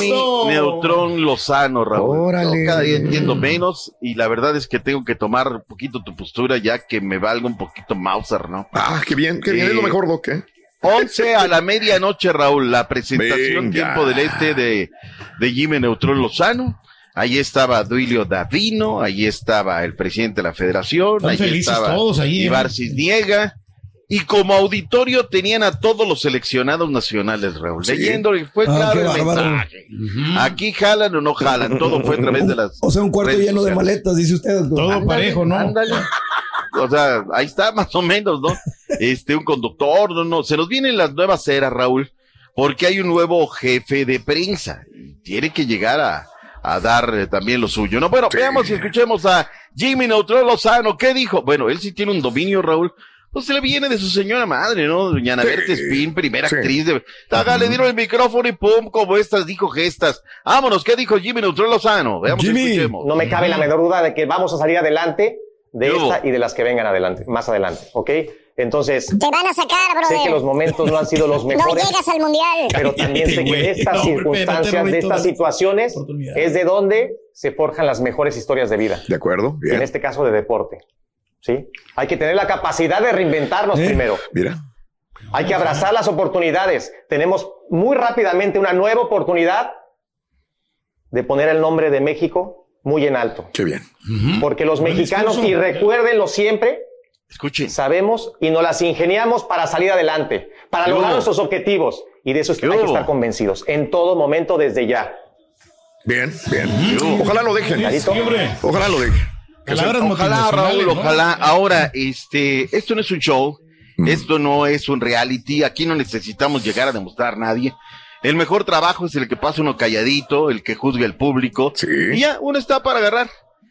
Listo.
Neutrón Lozano, Raúl.
Órale.
Yo cada día entiendo menos y la verdad es que tengo que tomar un poquito tu postura ya que me valga un poquito Mauser, ¿no?
Ah, qué bien, qué bien. Es lo
Eh,
mejor, Doc, ¿eh?
11 a la medianoche, Raúl, la presentación
Venga.
Tiempo del Este de, de Jimmy Neutrón Lozano. Ahí estaba Duilio Davino, ahí estaba el presidente de la federación,
Están
ahí
felices
estaba
todos ahí, ¿eh?
Ibar Cisniega. Y como auditorio tenían a todos los seleccionados nacionales, Raúl.
Sí.
Leyendo, y fue
Ah,
claro el mensaje. Aquí jalan o no jalan, todo fue a través de las.
O sea, un cuarto lleno de maletas, dice usted. doctor.
Todo
Ándale,
parejo, ¿no?
ándale. O sea, ahí está más o menos, ¿no? Este, un conductor, no, no. Se nos vienen las nuevas eras, Raúl, porque hay un nuevo jefe de prensa. Y tiene que llegar a, a dar eh, también lo suyo, ¿no? Bueno, veamos y escuchemos a Jimmy Neutral Lozano. ¿Qué dijo? Bueno, él sí tiene un dominio, Raúl. Pues se le viene de su señora madre, ¿no? Doña Ana
Sí,
Berta Spin, primera
sí.
actriz de... Taga, le dieron el micrófono y pum, como estas dijo gestas. Vámonos, ¿qué dijo Jimmy Neutral Lozano? Veamos
Jimmy.
escuchemos.
No me cabe la menor duda de que vamos a salir adelante de esta y de las que vengan adelante, más adelante, ¿ok? Entonces,
Te van a sacar,
sé que los
brother.
momentos no han sido los
No
mejores,
llegas al mundial.
pero también sé que de estas
no,
circunstancias, de estas situaciones, es de donde se forjan las mejores historias de vida.
De acuerdo,
En este caso de deporte, ¿sí? Hay que tener la capacidad de reinventarnos
¿Eh?
primero.
Mira.
Hay que abrazar las oportunidades. Tenemos muy rápidamente una nueva oportunidad de poner el nombre de México muy en alto.
Qué bien.
Porque los mexicanos,
discurso.
y recuérdenlo siempre,
Escuchen.
sabemos y nos las ingeniamos para salir adelante, para
¿Qué
lograr
hubo?
nuestros objetivos. Y de eso hay que estar convencidos, en todo momento, desde ya.
Bien, bien. Ojalá lo dejen. Ojalá lo dejen. Que
Ojalá, Raúl, ojalá. Ahora, este, esto no es un show, esto no es un reality, aquí no necesitamos llegar a demostrar a nadie. El mejor trabajo es el que pasa uno calladito, el que juzga el público. Y ya, uno está para agarrar.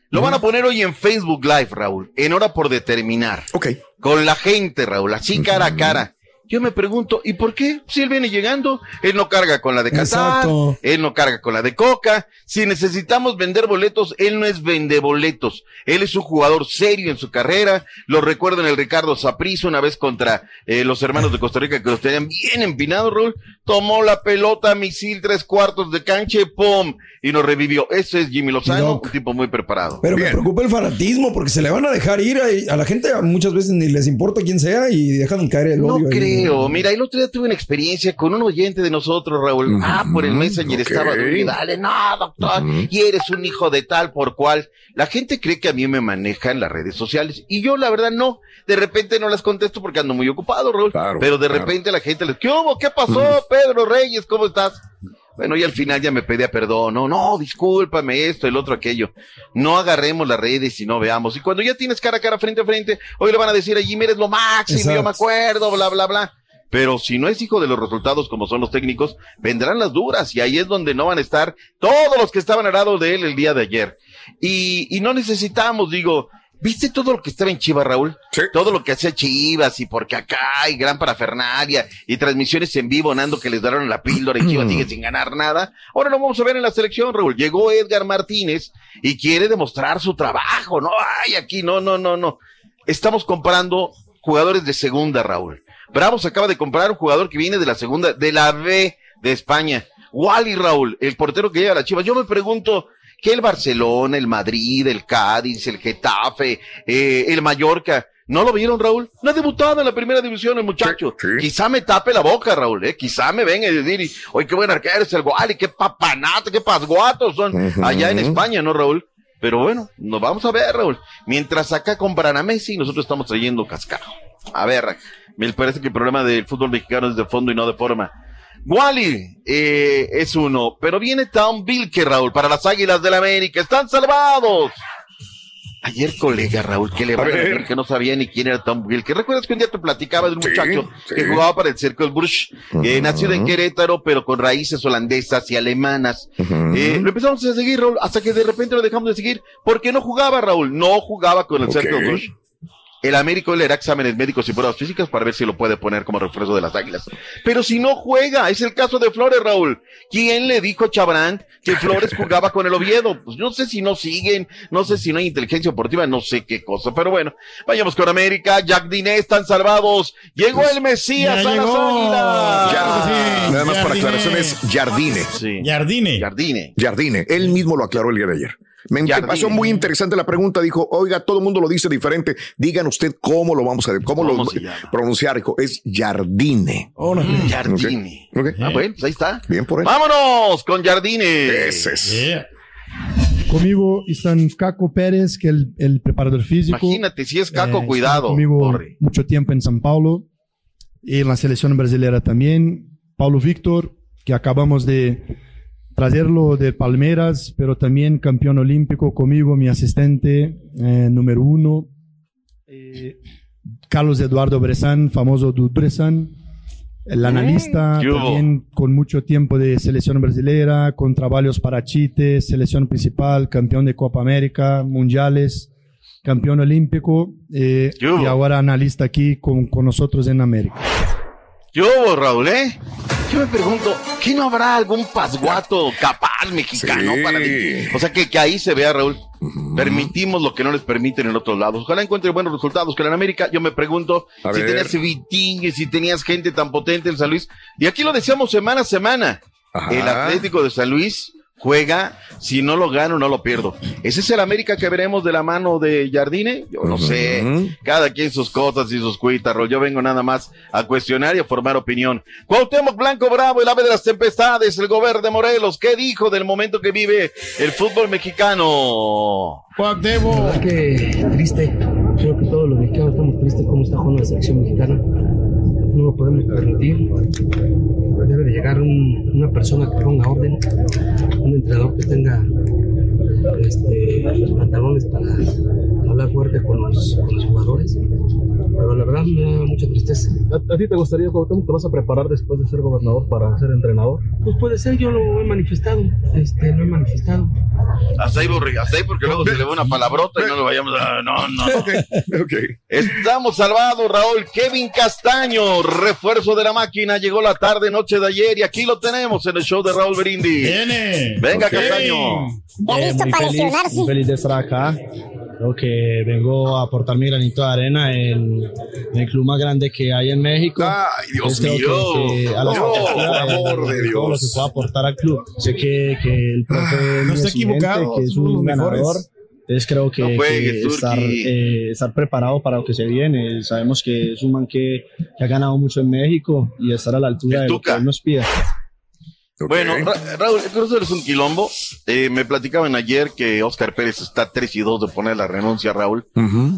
Lo van a poner hoy en Facebook Live, Raúl, en hora por determinar.
Ok.
Con la gente, Raúl, así cara a cara. Yo me pregunto, ¿y por qué? Si él viene llegando, él no carga con la de Qatar,
Exacto.
él no carga con la de Coca. Si necesitamos vender boletos, él no es vende boletos. Él es un jugador serio en su carrera. Lo recuerdo en el Ricardo Saprissa una vez contra eh, los hermanos de Costa Rica que los tenían bien empinados, Raúl. Tomó la pelota, misil, tres cuartos de cancha, y ¡pum! Y nos revivió. Ese es Jimmy Lozano, un tipo muy preparado.
Pero me preocupa el fanatismo porque se le van a dejar ir a, a la gente, muchas veces ni les importa quién sea y dejan caer el
No
odio. ahí.
creo. Mira, el otro día tuve una experiencia con un oyente de nosotros, Raúl. ah, por el Messenger
ok.
estaba. Dale, no, doctor. Y eres un hijo de tal por cual. La gente cree que a mí me maneja en las redes sociales. Y yo, la verdad, no. De repente no las contesto porque ando muy ocupado, Raúl. Pero de
claro.
repente la gente les, ¿qué hubo? ¿Qué pasó, Pedro Reyes? ¿Cómo estás? Bueno, y al final ya me pedía perdón. No, no, discúlpame esto, el otro, aquello. No agarremos las redes y no veamos. Y cuando ya tienes cara a cara, frente a frente, hoy le van a decir a Jimmy, eres lo máximo, yo
Exacto.
me acuerdo, bla, bla, bla. Pero si no es hijo de los resultados como son los técnicos, vendrán las duras y ahí es donde no van a estar todos los que estaban al lado de él el día de ayer. Y, y no necesitamos, digo, ¿viste todo lo que estaba en Chivas, Raúl? Todo lo que hacía Chivas y porque acá hay gran parafernalia y transmisiones en vivo, Nando, que les daron la píldora y Chivas sigue sin ganar nada. Ahora lo vamos a ver en la selección, Raúl. Llegó Edgar Martínez y quiere demostrar su trabajo. No, ay, aquí, no, no, no, no. Estamos comparando jugadores de segunda, Raúl. Bravos acaba de comprar un jugador que viene de la segunda, de la B de España. Wally Raúl, el portero que llega a la Chivas. Yo me pregunto, ¿qué el Barcelona, el Madrid, el Cádiz, el Getafe, eh, el Mallorca, ¿no lo vieron, Raúl? No ha debutado en la primera división el muchacho. Quizá me tape la boca, Raúl, eh. Quizá me venga y decir, oye, qué buen arquero es el Wally, qué papanata, qué pasguatos son allá en España, ¿no, Raúl? Pero bueno, nos vamos a ver, Raúl. Mientras acá compran a Messi, nosotros estamos trayendo cascado. A ver, me parece que el problema del fútbol mexicano es de fondo y no de forma. Wally eh, es uno, pero viene Tom Vilke, Raúl, para las Águilas del América. ¡Están salvados! Ayer, colega Raúl, que le va a decir que no sabía ni quién era Tom Wilke. ¿Recuerdas que un día te platicaba de un muchacho
sí.
que jugaba para el Cercle Bruges? Eh,
Ujú.
nacido en Querétaro, pero con raíces holandesas y alemanas. Eh, lo empezamos a seguir, Raúl, hasta que de repente lo dejamos de seguir porque no jugaba, Raúl. No jugaba con el
Ok.
Cercle Bruges. El Américo le hará exámenes médicos y pruebas físicas para ver si lo puede poner como refuerzo de las águilas. Pero si no juega, es el caso de Flores, Raúl. ¿Quién le dijo a Chabrán que Flores jugaba con el Oviedo? Pues no sé si no siguen, no sé si no hay inteligencia deportiva, no sé qué cosa. Pero bueno, vayamos con América. Jack Diné están salvados. Llegó el Mesías
Ya
a las
llegó.
águilas.
Ya, nada más para
Jardine.
aclaraciones, Jardine.
Jardine.
Jardine.
Jardine. Él mismo lo aclaró el día de ayer. Me me pasó muy interesante la pregunta. Dijo, oiga, todo el mundo lo dice diferente. Digan usted cómo lo vamos a, cómo, lo pronunciar. Dijo, es Jardine.
Mm, Jardine.
Ok. Ok.
Ah, bueno, pues ahí está.
Bien por él.
Vámonos con Jardine.
Ese es.
Conmigo están Caco Pérez, que es el, el preparador físico.
Imagínate, si es Caco,
Eh,
cuidado.
Conmigo
corre.
mucho tiempo en San Paulo y en la selección brasileña también. Paulo Víctor, que acabamos de traerlo de Palmeiras, pero también campeón olímpico conmigo, mi asistente eh, número uno. Eh, Carlos Eduardo Bressan, famoso du Bressan, el analista, también con mucho tiempo de selección brasileña, con trabajos para Chite, selección principal, campeón de Copa América, mundiales, campeón olímpico eh, y ahora analista aquí con, con nosotros en América.
Yo, Raúl, ¿eh? Yo me pregunto, ¿qué no habrá algún pasguato capaz mexicano
Sí.
para O sea, que, que ahí se vea, Raúl. Permitimos lo que no les permiten en otros lados. Ojalá encuentre buenos resultados. Que en América, yo me pregunto
A
si
ver.
tenías Vitingue, si tenías gente tan potente en San Luis. Y aquí lo decíamos semana a semana.
Ajá.
El Atlético de San Luis juega, si no lo gano, no lo pierdo. ¿Ese es el América que veremos de la mano de Jardine? Yo no sé. Cada quien sus cosas y sus cuitas, Yo vengo nada más a cuestionar y a formar opinión. Cuauhtémoc Blanco Bravo, el ave de las tempestades, el gobernador de Morelos, ¿qué dijo del momento que vive el fútbol mexicano?
Cuauhtémoc.
que triste. Creo que todos los mexicanos estamos tristes cómo está jugando la selección mexicana. No lo podemos permitir. Debe de llegar un- una persona que ponga orden, un entrenador que tenga este, los pantalones para hablar fuerte con los, con los jugadores. Pero la verdad me da mucha tristeza.
¿A, a ti te gustaría, Cuauhtémoc, te vas a preparar después de ser gobernador para ser entrenador?
Pues puede ser, yo lo he manifestado. Este, lo he manifestado.
Hasta ahí, hasta ahí, porque luego se le va una palabrota y no lo vayamos a. No, no. Estamos salvados, Raúl. Kevin Castaño, refuerzo de la máquina, llegó la tarde, noche de ayer y aquí lo tenemos en el show de Raúl Brindis.
Viene.
Venga,
Ok.
Castaño.
Eh, muy feliz, muy feliz de estar acá. Creo que vengo a aportar mi granito de arena en, en el club más grande que hay en México.
Ay, Dios
Creo que-
mío.
que a la
No, por amor de
Todo lo que
Dios.
pueda aportar al club. Sé que, que el profe es
no está equivocado,
que es un
mejores.
ganador. Entonces creo que,
No juegues,
que estar, eh, estar preparado para lo que se viene. Sabemos que es un man que, que ha ganado mucho en México y estar a la altura de lo que él nos
Bueno, Ra- Raúl, el Cruz Azul es un quilombo. Eh, me platicaban ayer que Oscar Pérez está 3 y 2 de poner la renuncia, Raúl.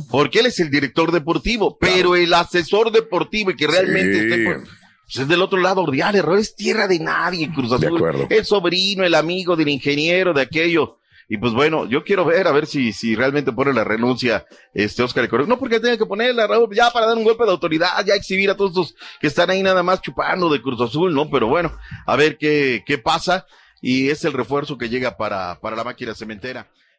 Porque él es el director deportivo, pero el asesor deportivo y que realmente
Sí.
esté por- pues es del otro lado, Ordiales, Raúl, es tierra de nadie, Cruz Azul.
acuerdo.
El sobrino, el amigo del ingeniero, de aquello. Y pues bueno, yo quiero ver, a ver si, si realmente pone la renuncia este Oscar Correa. No porque tenga que ponerla, Raúl, ya para dar un golpe de autoridad, ya exhibir a todos estos que están ahí nada más chupando de Cruz Azul, ¿no? Pero bueno, a ver qué, qué pasa. Y es el refuerzo que llega para, para la máquina cementera.